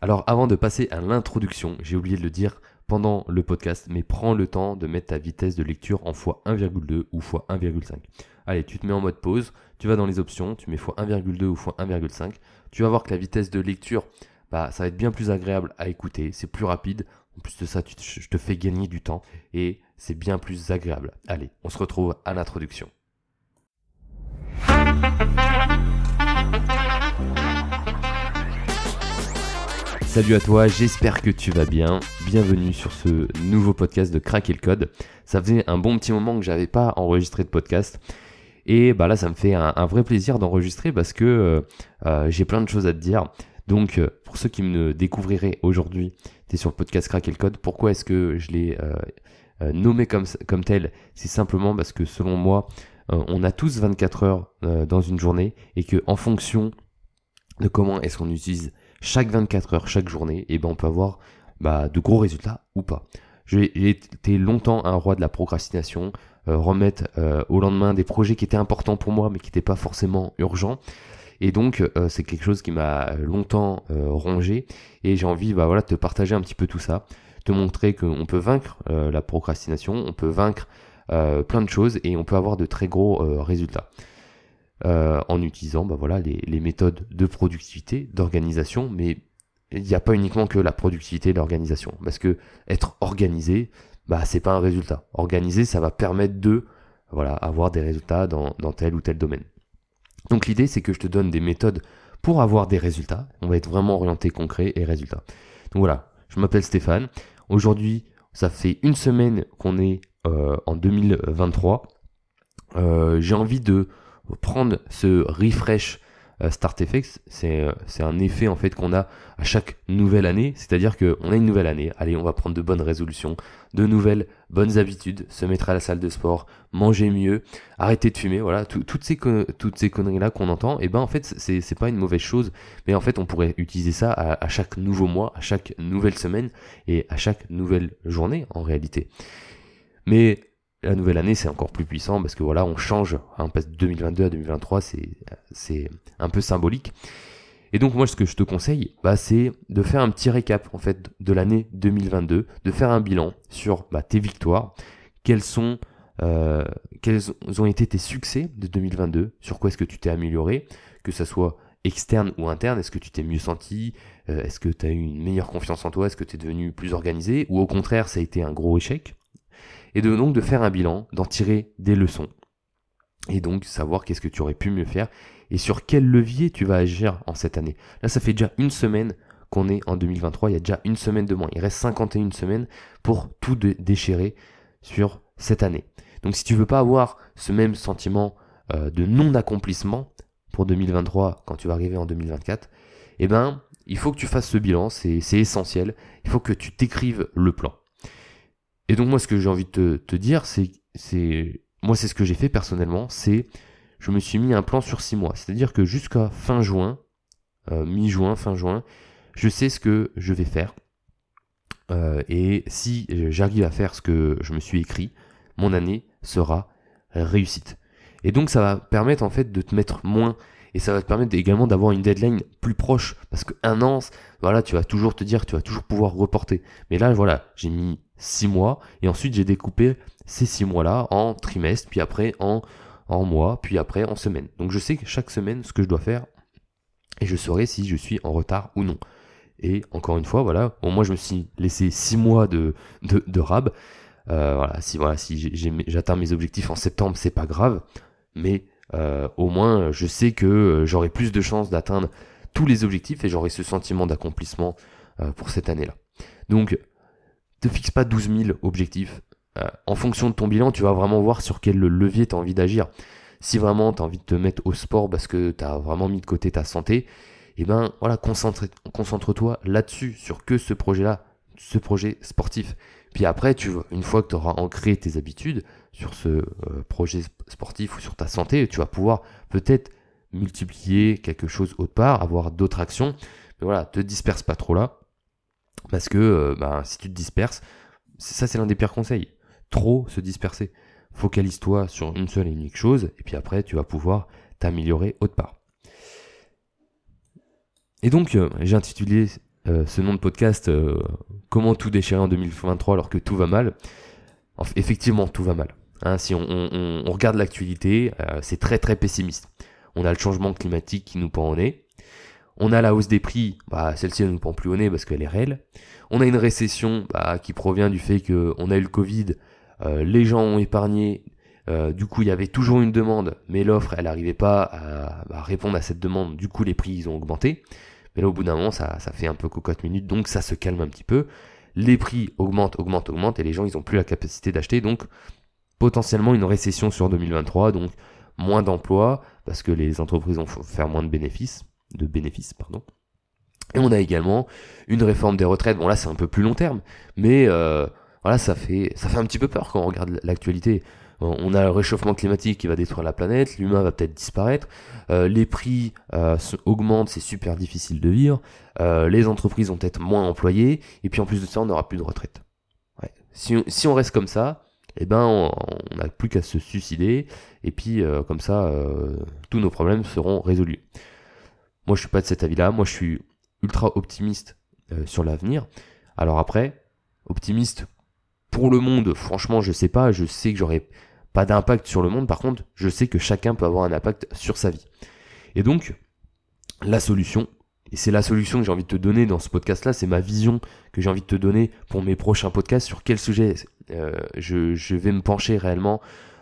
Alors avant de passer à l'introduction, j'ai oublié de le dire pendant le podcast, mais prends le temps de mettre ta vitesse de lecture en x1,2 ou x1,5. Allez, tu te mets en mode pause, tu vas dans les options, tu mets x1,2 ou x1,5. Tu vas voir que la vitesse de lecture, bah, ça va être bien plus agréable à écouter, c'est plus rapide. En plus de ça, je te fais gagner du temps et c'est bien plus agréable. Allez, on se retrouve à l'introduction. Salut à toi, j'espère que tu vas bien. Bienvenue sur ce nouveau podcast de Craquer le Code. Ça faisait un bon petit moment que j'avais pas enregistré de podcast. Et bah là, ça me fait un, vrai plaisir d'enregistrer parce que euh, euh, j'ai plein de choses à te dire. Donc, euh, pour ceux qui me découvriraient aujourd'hui, tu es sur le podcast Craquer le Code. Pourquoi est-ce que je l'ai nommé comme, comme tel? C'est simplement parce que selon moi, on a tous 24 heures dans une journée et que en fonction de comment est-ce qu'on utilise chaque 24 heures, chaque journée, et ben on peut avoir bah, de gros résultats ou pas. J'ai été longtemps un roi de la procrastination, euh, remettre euh, au lendemain des projets qui étaient importants pour moi mais qui n'étaient pas forcément urgents. Et donc euh, c'est quelque chose qui m'a longtemps rongé et j'ai envie bah, voilà, de te partager un petit peu tout ça, te montrer qu'on peut vaincre la procrastination, on peut vaincre plein de choses et on peut avoir de très gros résultats. Euh, en utilisant bah voilà, les, méthodes de productivité, d'organisation, mais il n'y a pas uniquement que la productivité et l'organisation, parce que être organisé, bah c'est pas un résultat. Organiser, ça va permettre de voilà, avoir des résultats dans, dans tel ou tel domaine. Donc l'idée, c'est que je te donne des méthodes pour avoir des résultats. On va être vraiment orienté concret et résultat. Donc voilà, je m'appelle Stéphane. Aujourd'hui, ça fait une semaine qu'on est euh, en 2023. Euh, j'ai envie de prendre ce refresh euh, Start Effects, euh, c'est un effet en fait qu'on a à chaque nouvelle année, c'est-à-dire qu'on a une nouvelle année, allez on va prendre de bonnes résolutions, de nouvelles bonnes habitudes, se mettre à la salle de sport, manger mieux, arrêter de fumer, voilà, toutes ces, conneries-là qu'on entend, et eh ben en fait c'est pas une mauvaise chose, mais en fait on pourrait utiliser ça à chaque nouveau mois, à chaque nouvelle semaine et à chaque nouvelle journée en réalité. Mais la nouvelle année, c'est encore plus puissant parce que voilà, on change, hein, on passe de 2022 à 2023, c'est un peu symbolique. Et donc moi, ce que je te conseille, bah, c'est de faire un petit récap en fait de l'année 2022, de faire un bilan sur bah, tes victoires, quels sont, euh, quels ont été tes succès de 2022, sur quoi est-ce que tu t'es amélioré, que ça soit externe ou interne, est-ce que tu t'es mieux senti, euh, est-ce que tu as eu une meilleure confiance en toi, est-ce que tu es devenu plus organisé, ou au contraire ça a été un gros échec? Et de donc de faire un bilan, d'en tirer des leçons, et donc savoir qu'est-ce que tu aurais pu mieux faire, et sur quel levier tu vas agir en cette année. Là, ça fait déjà une semaine qu'on est en 2023, il y a déjà une semaine de moins, il reste 51 semaines pour tout déchirer sur cette année. Donc si tu veux pas avoir ce même sentiment euh, de non-accomplissement pour 2023 quand tu vas arriver en 2024, eh ben, il faut que tu fasses ce bilan, c'est essentiel. Il faut que tu t'écrives le plan. Et donc moi ce que j'ai envie de te, dire, c'est, c'est, moi c'est ce que j'ai fait personnellement, c'est je me suis mis un plan sur six mois. C'est-à-dire que jusqu'à fin juin, euh, mi-juin, fin juin, je sais ce que je vais faire. Euh, et si j'arrive à faire ce que je me suis écrit, mon année sera réussite. Et donc ça va permettre en fait de te mettre moins et ça va te permettre également d'avoir une deadline plus proche parce qu'un an, voilà, tu vas toujours te dire, tu vas toujours pouvoir reporter. Mais là, voilà, j'ai mis six mois et ensuite j'ai découpé ces six mois-là en trimestre, puis après en, mois, puis après en semaine. Donc je sais que chaque semaine ce que je dois faire et je saurai si je suis en retard ou non. Et encore une fois, voilà, moins je me suis laissé six mois de, de, de rab. Euh, voilà, si voilà, si j'atteins mes objectifs en septembre, c'est pas grave, mais euh, au moins je sais que euh, j'aurai plus de chances d'atteindre tous les objectifs et j'aurai ce sentiment d'accomplissement euh, pour cette année-là. Donc, te fixe pas 12 000 objectifs. en fonction de ton bilan, tu vas vraiment voir sur quel levier tu as envie d'agir. Si vraiment tu as envie de te mettre au sport parce que tu as vraiment mis de côté ta santé, et eh ben voilà, concentre-toi là-dessus, sur que ce projet-là, ce projet sportif. Puis après, tu, une fois que tu auras ancré tes habitudes sur ce euh, projet sportif ou sur ta santé, tu vas pouvoir peut-être multiplier quelque chose autre part, avoir d'autres actions. Mais voilà, te disperse pas trop là. Parce que euh, bah, si tu te disperses, ça c'est l'un des pires conseils. Trop se disperser. Focalise-toi sur une seule et unique chose, et puis après tu vas pouvoir t'améliorer autre part. Et donc, euh, j'ai intitulé euh, ce nom de podcast, euh, comment tout déchirer en 2023 alors que tout va mal? Effectivement, tout va mal. Hein, si on, regarde l'actualité, euh, c'est très très pessimiste. On a le changement climatique qui nous pend au nez. On a la hausse des prix, bah, celle-ci elle nous pend plus au nez parce qu'elle est réelle. On a une récession bah, qui provient du fait qu'on a eu le Covid, les gens ont épargné, du coup il y avait toujours une demande, mais l'offre elle n'arrivait pas à, à, répondre à cette demande, du coup les prix ils ont augmenté. Mais là, au bout d'un moment, ça, fait un peu cocotte minute, donc ça se calme un petit peu. Les prix augmentent, augmentent, augmentent, et les gens, ils n'ont plus la capacité d'acheter. Donc, potentiellement une récession sur 2023, donc moins d'emplois, parce que les entreprises vont faire moins de bénéfices. Et on a également une réforme des retraites. Bon là c'est un peu plus long terme, mais euh, voilà ça fait un petit peu peur quand on regarde l'actualité on a le réchauffement climatique qui va détruire la planète, l'humain va peut-être disparaître, euh, les prix euh, augmentent, c'est super difficile de vivre, euh, les entreprises vont peut-être moins employés, et puis en plus de ça, on n'aura plus de retraite. Si, on, reste comme ça, eh ben, on n'a plus qu'à se suicider, et puis comme ça, tous nos problèmes seront résolus. Moi, je suis pas de cet avis-là. Moi, je suis ultra optimiste sur l'avenir. Alors après, optimiste pour le monde, franchement, je sais pas. Je sais que j'aurais pas d'impact sur le monde. Par contre, je sais que chacun peut avoir un impact sur sa vie. Et donc, la solution, et c'est la solution que j'ai envie de te donner dans ce podcast-là, c'est ma vision que j'ai envie de te donner pour mes prochains podcasts, sur quel sujet euh, je, vais me pencher réellement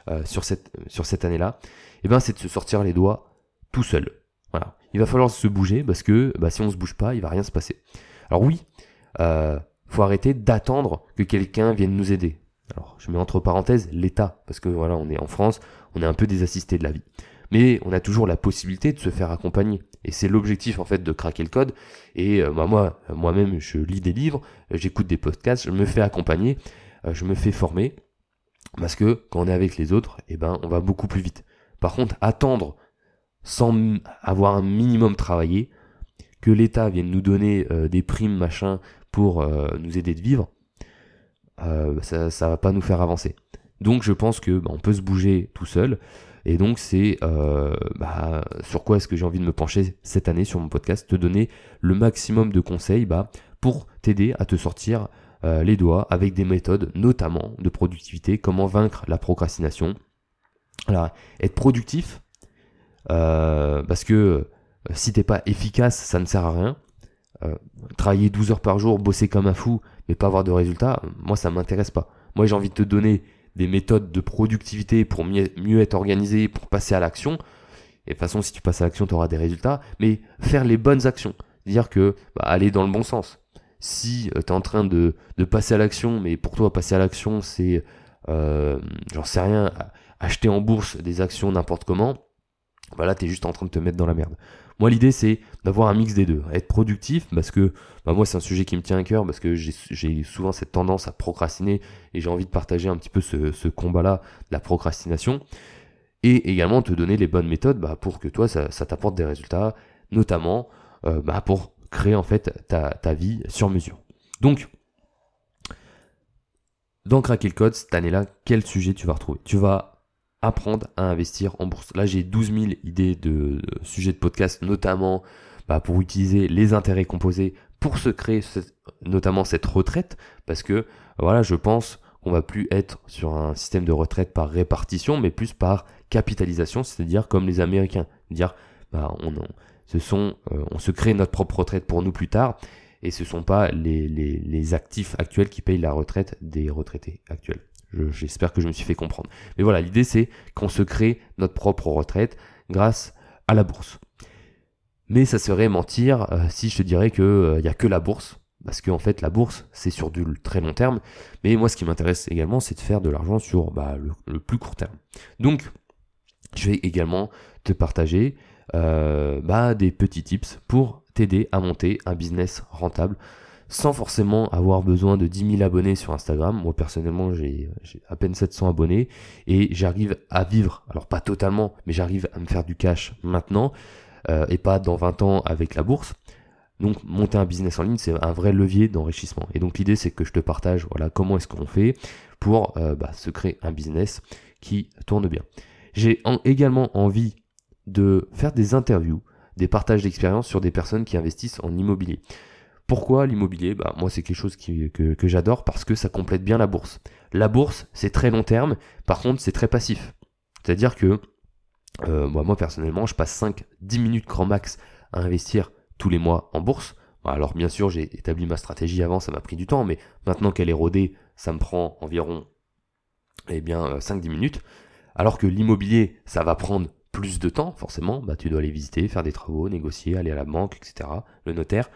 euh, sur cette, année-là, et eh ben c'est de se sortir les doigts tout seul. Voilà. Il va falloir se bouger parce que bah, si on se bouge pas, il va rien se passer. Alors oui, euh, faut arrêter d'attendre que quelqu'un vienne nous aider. Alors, je mets entre parenthèses l'État, parce que voilà, on est en France, on est un peu des assistés de la vie. Mais on a toujours la possibilité de se faire accompagner. Et c'est l'objectif en fait de craquer le code. Et euh, bah, moi, moi-même, je lis des livres, euh, j'écoute des podcasts, je me fais accompagner, euh, je me fais former. Parce que quand on est avec les autres, eh ben, on va beaucoup plus vite. Par contre, attendre sans avoir un minimum travaillé, que l'État vienne nous donner des primes, machin, pour nous aider de vivre, euh, ça, ça va pas nous faire avancer. Donc je pense que bah, on peut se bouger tout seul. Et donc c'est euh, bah, sur quoi est-ce que j'ai envie de me pencher cette année sur mon podcast, te donner le maximum de conseils bah, pour t'aider à te sortir euh, les doigts avec des méthodes notamment de productivité, comment vaincre la procrastination? Alors, être productif, parce que si t'es pas efficace, ça ne sert à rien. travailler 12 heures par jour, bosser comme un fou, mais pas avoir de résultats, moi ça m'intéresse pas. Moi j'ai envie de te donner des méthodes de productivité pour mieux, être organisé, pour passer à l'action. Et de toute façon, si tu passes à l'action, tu auras des résultats. Mais faire les bonnes actions. Dire que bah, aller dans le bon sens. Si euh, tu es en train de, de passer à l'action, mais pour toi, passer à l'action, c'est, euh, j'en sais rien, acheter en bourse des actions n'importe comment, bah là, tu es juste en train de te mettre dans la merde. Moi, l'idée, c'est d'avoir un mix des deux. Être productif, parce que bah, moi, c'est un sujet qui me tient à cœur, parce que j'ai souvent cette tendance à procrastiner, et j'ai envie de partager un petit peu ce, combat-là, la procrastination. Et également te donner les bonnes méthodes bah, pour que toi, ça, t'apporte des résultats, notamment euh, bah, pour créer en fait ta, ta vie sur mesure. Donc, dans Craquer le Code, cette année-là, quel sujet tu vas retrouver? Tu vas apprendre à investir en bourse. Là, j'ai 12 000 idées de, sujets de podcast, notamment bah, pour utiliser les intérêts composés pour se créer notamment cette retraite, parce que voilà, je pense qu'on va plus être sur un système de retraite par répartition, mais plus par capitalisation, c'est-à-dire comme les Américains, dire bah, on, ce sont, euh, on se crée notre propre retraite pour nous plus tard, et ce sont pas les actifs actuels qui payent la retraite des retraités actuels. J'espère que je me suis fait comprendre. Mais voilà, l'idée c'est qu'on se crée notre propre retraite grâce à la bourse. Mais ça serait mentir euh, si je te dirais qu'il n'y euh, a que la bourse. Parce qu'en fait, la bourse, c'est sur du très long terme. Mais moi, ce qui m'intéresse également, c'est de faire de l'argent sur bah, le, plus court terme. Donc, je vais également te partager euh, bah, des petits tips pour t'aider à monter un business rentable sans forcément avoir besoin de 10 000 abonnés sur Instagram. Moi personnellement j'ai à peine 700 abonnés et j'arrive à vivre, alors pas totalement, mais j'arrive à me faire du cash maintenant euh, et pas dans 20 ans avec la bourse. Donc monter un business en ligne c'est un vrai levier d'enrichissement. Et donc l'idée c'est que je te partage voilà comment est-ce qu'on fait pour euh, bah, se créer un business qui tourne bien. J'ai également envie de faire des interviews, des partages d'expériences sur des personnes qui investissent en immobilier Pourquoi l'immobilier? Bah, Moi, c'est quelque chose que, j'adore parce que ça complète bien la bourse. La bourse, c'est très long terme, par contre, c'est très passif. C'est-à-dire que euh, moi, moi, personnellement, je passe 5-10 minutes grand max à investir tous les mois en bourse. Alors bien sûr, j'ai établi ma stratégie avant, ça m'a pris du temps, mais maintenant qu'elle est rodée, ça me prend environ eh bien 5-10 minutes. Alors que l'immobilier, ça va prendre plus de temps, forcément, bah, tu dois aller visiter, faire des travaux, négocier, aller à la banque, etc., le notaire.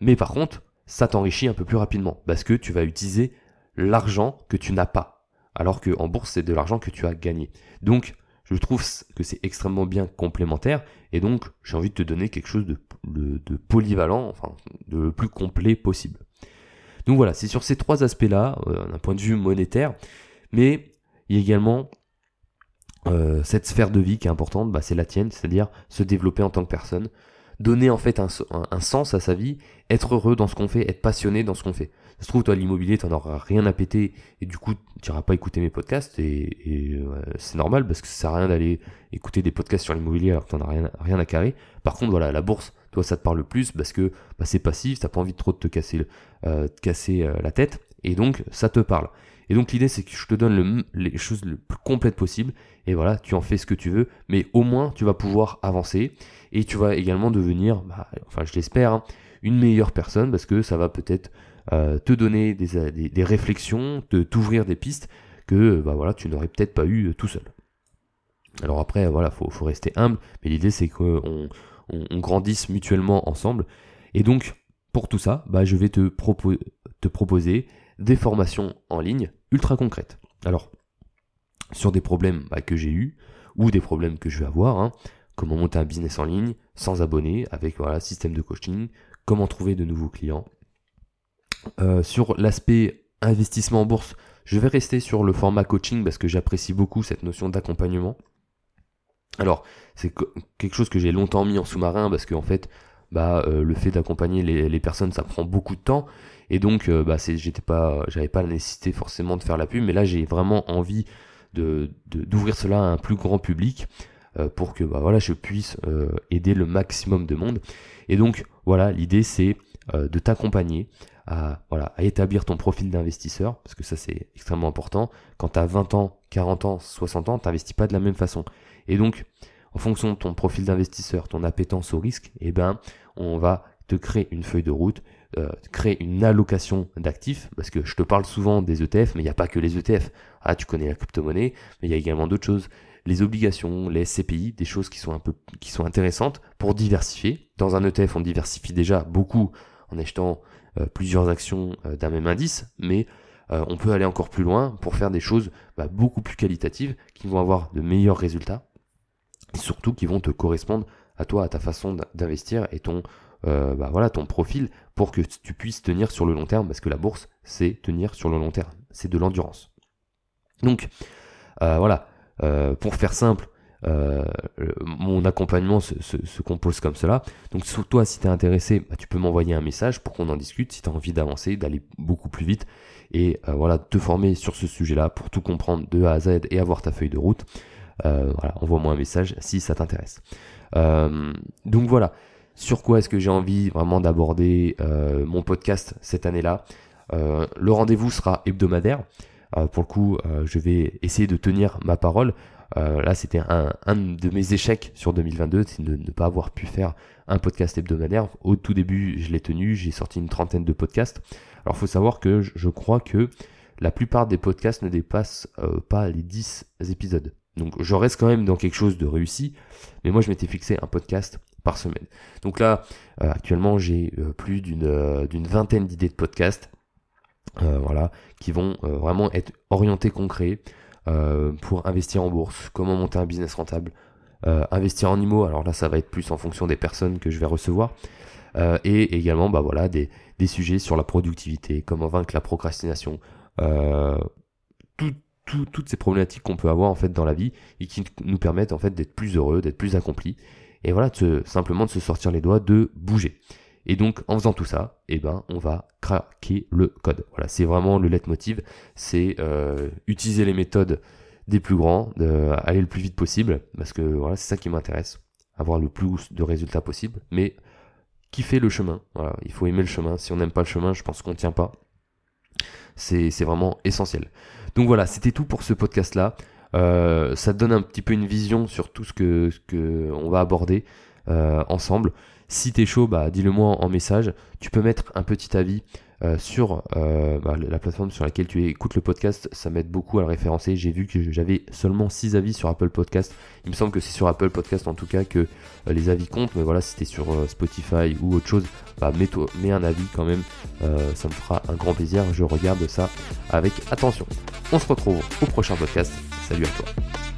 Mais par contre, ça t'enrichit un peu plus rapidement, parce que tu vas utiliser l'argent que tu n'as pas. Alors qu'en bourse, c'est de l'argent que tu as gagné. Donc, je trouve que c'est extrêmement bien complémentaire, et donc j'ai envie de te donner quelque chose de, polyvalent, enfin, de le plus complet possible. Donc voilà, c'est sur ces trois aspects-là, euh, d'un point de vue monétaire, mais il y a également euh, cette sphère de vie qui est importante, bah, c'est la tienne, c'est-à-dire se développer en tant que personne, donner en fait un, sens à sa vie, être heureux dans ce qu'on fait, être passionné dans ce qu'on fait. Ça se trouve, toi, l'immobilier, t'en auras rien à péter, et du coup, tu n'iras pas écouter mes podcasts, et, euh, c'est normal, parce que ça sert à rien d'aller écouter des podcasts sur l'immobilier alors que t'en as rien, rien à carrer. Par contre, voilà, la bourse, toi, ça te parle plus, parce que bah, c'est passif, t'as pas envie de trop de te casser, euh, casser euh, la tête, et donc, ça te parle. Et donc l'idée c'est que je te donne les choses le plus complètes possible et voilà, tu en fais ce que tu veux, mais au moins tu vas pouvoir avancer et tu vas également devenir, bah, enfin je l'espère, hein, une meilleure personne parce que ça va peut-être euh, te donner des, des, réflexions, te t'ouvrir des pistes que bah, voilà, tu n'aurais peut-être pas eu euh, tout seul. Alors après, voilà, faut, faut rester humble, mais l'idée c'est qu'on on, grandisse mutuellement ensemble. Et donc, pour tout ça, bah, je vais te proposer des formations en ligne ultra concrètes. Alors, sur des problèmes bah, que j'ai eu ou des problèmes que je vais avoir, hein, comment monter un business en ligne sans abonnés avec voilà système de coaching, comment trouver de nouveaux clients. Euh, sur l'aspect investissement en bourse, je vais rester sur le format coaching parce que j'apprécie beaucoup cette notion d'accompagnement. Alors, c'est quelque chose que j'ai longtemps mis en sous-marin parce qu'en fait, bah, euh, le fait d'accompagner les, personnes, ça prend beaucoup de temps. Et donc, euh, bah, j'avais pas la nécessité forcément de faire la pub, mais là, j'ai vraiment envie d'ouvrir cela à un plus grand public euh, pour que, bah, voilà, je puisse aider le maximum de monde. Et donc, voilà, l'idée, c'est de t'accompagner à, à établir ton profil d'investisseur, parce que ça, c'est extrêmement important. Quand tu as 20 ans, 40 ans, 60 ans, tu n'investis pas de la même façon. Et donc, en fonction de ton profil d'investisseur, ton appétence au risque, eh ben, on va te créer une feuille de route, euh, créer une allocation d'actifs, parce que je te parle souvent des ETF, mais il n'y a pas que les ETF. Ah, tu connais la crypto-monnaie, mais il y a également d'autres choses, les obligations, les SCPI, des choses qui sont un peu, qui sont intéressantes pour diversifier. Dans un ETF, on diversifie déjà beaucoup en achetant euh, plusieurs actions euh, d'un même indice, mais on peut aller encore plus loin pour faire des choses bah, beaucoup plus qualitatives qui vont avoir de meilleurs résultats surtout qui vont te correspondre à toi, à ta façon d'investir et ton, euh, bah voilà, ton profil pour que tu puisses tenir sur le long terme, parce que la bourse, c'est tenir sur le long terme, c'est de l'endurance. Donc, euh, voilà, euh, pour faire simple, mon accompagnement se, compose comme cela. Donc, sur toi, si tu es intéressé, bah, tu peux m'envoyer un message pour qu'on en discute, si tu as envie d'avancer, d'aller beaucoup plus vite, et voilà, te former sur ce sujet-là pour tout comprendre de A à Z et avoir ta feuille de route. Euh, voilà, envoie-moi un message si ça t'intéresse. Euh, donc voilà, sur quoi est-ce que j'ai envie vraiment d'aborder euh, mon podcast cette année-là Le rendez-vous sera hebdomadaire. pour le coup, je vais essayer de tenir ma parole. là, c'était un, de mes échecs sur 2022, c'est de ne pas avoir pu faire un podcast hebdomadaire. Au tout début, je l'ai tenu, j'ai sorti une trentaine de podcasts. Alors, faut savoir que je, crois que la plupart des podcasts ne dépassent pas les 10 épisodes. Donc je reste quand même dans quelque chose de réussi, mais moi je m'étais fixé un podcast par semaine. Donc là, euh, actuellement, j'ai euh, plus euh, d'une vingtaine d'idées de podcasts, voilà, qui vont vraiment être orientés concrets pour investir en bourse, comment monter un business rentable, investir en IMO. Alors là, ça va être plus en fonction des personnes que je vais recevoir. et également, bah voilà, des, des, sujets sur la productivité, comment vaincre la procrastination, tout, toutes ces problématiques qu'on peut avoir en fait dans la vie et qui nous permettent en fait d'être plus heureux, d'être plus accomplis et voilà, de simplement de se sortir les doigts, de bouger. Et donc en faisant tout ça, eh ben on va craquer le code. Voilà, c'est vraiment le leitmotiv, c'est euh, utiliser les méthodes des plus grands, aller le plus vite possible, parce que voilà, c'est ça qui m'intéresse, avoir le plus de résultats possible, mais kiffer le chemin? Il faut aimer le chemin. Si on n'aime pas le chemin, je pense qu'on tient pas. C'est vraiment essentiel. Donc voilà, c'était tout pour ce podcast-là. Euh, ça donne un petit peu une vision sur tout ce que, va aborder euh, ensemble. Si t'es chaud, bah, dis-le moi en message. Tu peux mettre un petit avis euh, sur euh, bah, la plateforme sur laquelle tu écoutes le podcast, ça m'aide beaucoup à le référencer. J'ai vu que j'avais seulement 6 avis sur Apple Podcast. Il me semble que c'est sur Apple Podcast en tout cas que euh, les avis comptent, mais voilà, si t'es sur Spotify ou autre chose, bah, mets, mets un avis quand même, ça me fera un grand plaisir. Je regarde ça avec attention. On se retrouve au prochain podcast. Salut à toi.